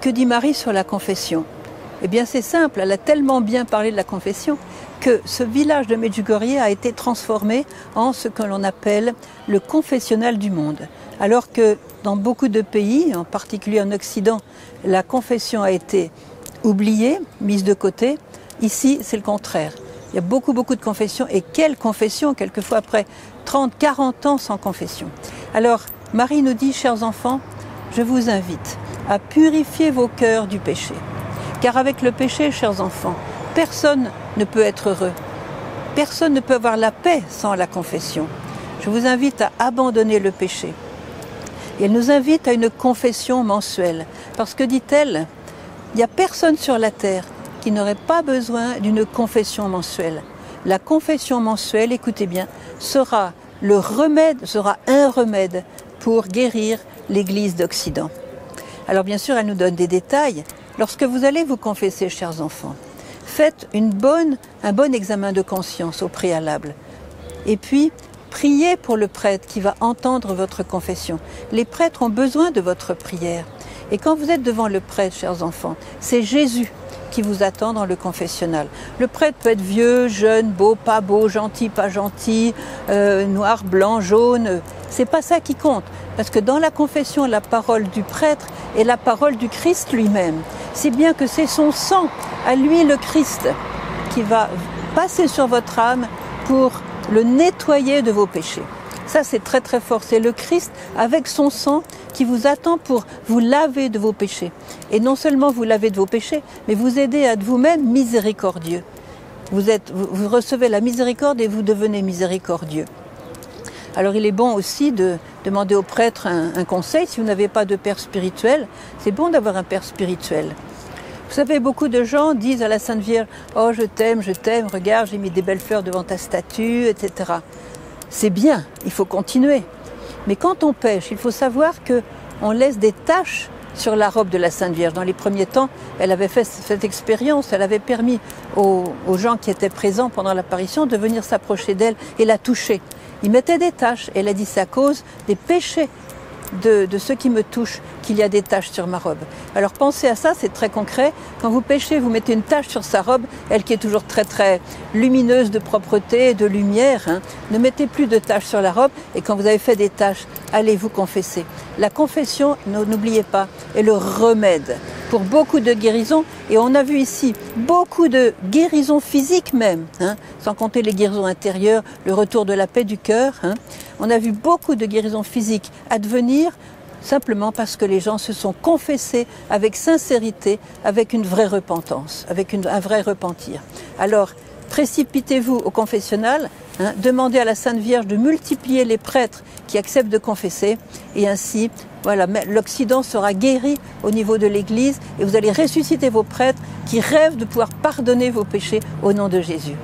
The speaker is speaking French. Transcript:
Que dit Marie sur la confession? Eh bien c'est simple, elle a tellement bien parlé de la confession que ce village de Medjugorje a été transformé en ce que l'on appelle le confessionnal du monde. Alors que dans beaucoup de pays, en particulier en Occident, la confession a été oubliée, mise de côté, ici c'est le contraire. Il y a beaucoup, beaucoup de confessions. Et quelle confession, quelquefois après 30, 40 ans sans confession. Alors, Marie nous dit, chers enfants, je vous invite à purifier vos cœurs du péché. Car avec le péché, chers enfants, personne ne peut être heureux. Personne ne peut avoir la paix sans la confession. Je vous invite à abandonner le péché. Et elle nous invite à une confession mensuelle. Parce que, dit-elle, il n'y a personne sur la terre qui n'aurait pas besoin d'une confession mensuelle. La confession mensuelle, écoutez bien, sera le remède, sera un remède pour guérir l'Église d'Occident. Alors bien sûr, elle nous donne des détails. Lorsque vous allez vous confesser, chers enfants, faites une un bon examen de conscience au préalable. Et puis, priez pour le prêtre qui va entendre votre confession. Les prêtres ont besoin de votre prière. Et quand vous êtes devant le prêtre, chers enfants, c'est Jésus qui vous attend dans le confessionnal. Le prêtre peut être vieux, jeune, beau, pas beau, gentil, pas gentil, euh, noir, blanc, jaune. C'est pas ça qui compte. Parce que dans la confession, la parole du prêtre est la parole du Christ lui-même. C'est bien que c'est son sang, à lui le Christ, qui va passer sur votre âme pour le nettoyer de vos péchés. Ça, c'est très très fort. C'est le Christ avec son sang qui vous attend pour vous laver de vos péchés. Et non seulement vous laver de vos péchés, mais vous aider à être vous-même miséricordieux. Vous, recevez la miséricorde et vous devenez miséricordieux. Alors il est bon aussi de demander au prêtre un conseil. Si vous n'avez pas de père spirituel, c'est bon d'avoir un père spirituel. Vous savez, beaucoup de gens disent à la Sainte Vierge, oh je t'aime, je t'aime, regarde, j'ai mis des belles fleurs devant ta statue, etc. C'est bien, il faut continuer. Mais quand on pêche, il faut savoir que on laisse des taches sur la robe de la Sainte Vierge. Dans les premiers temps, elle avait fait cette expérience, elle avait permis aux, gens qui étaient présents pendant l'apparition de venir s'approcher d'elle et la toucher. Ils mettaient des taches, elle a dit c'est à cause des péchés de, de ceux qui me touchent qu'il y a des taches sur ma robe. Alors pensez à ça, c'est très concret. Quand vous pêchez, vous mettez une tache sur sa robe, elle qui est toujours très très lumineuse de propreté, de lumière. Hein. Ne mettez plus de taches sur la robe et quand vous avez fait des taches, allez vous confesser. La confession, n'oubliez pas, est le remède pour beaucoup de guérisons. Et on a vu ici beaucoup de guérisons physiques même, hein, sans compter les guérisons intérieures, le retour de la paix du cœur. Hein. On a vu beaucoup de guérisons physiques advenir simplement parce que les gens se sont confessés avec sincérité, avec une vraie repentance, avec un vrai repentir. Alors, précipitez-vous au confessionnal, hein, demandez à la Sainte Vierge de multiplier les prêtres qui acceptent de confesser, et ainsi, voilà, l'Occident sera guéri au niveau de l'Église, et vous allez ressusciter vos prêtres qui rêvent de pouvoir pardonner vos péchés au nom de Jésus.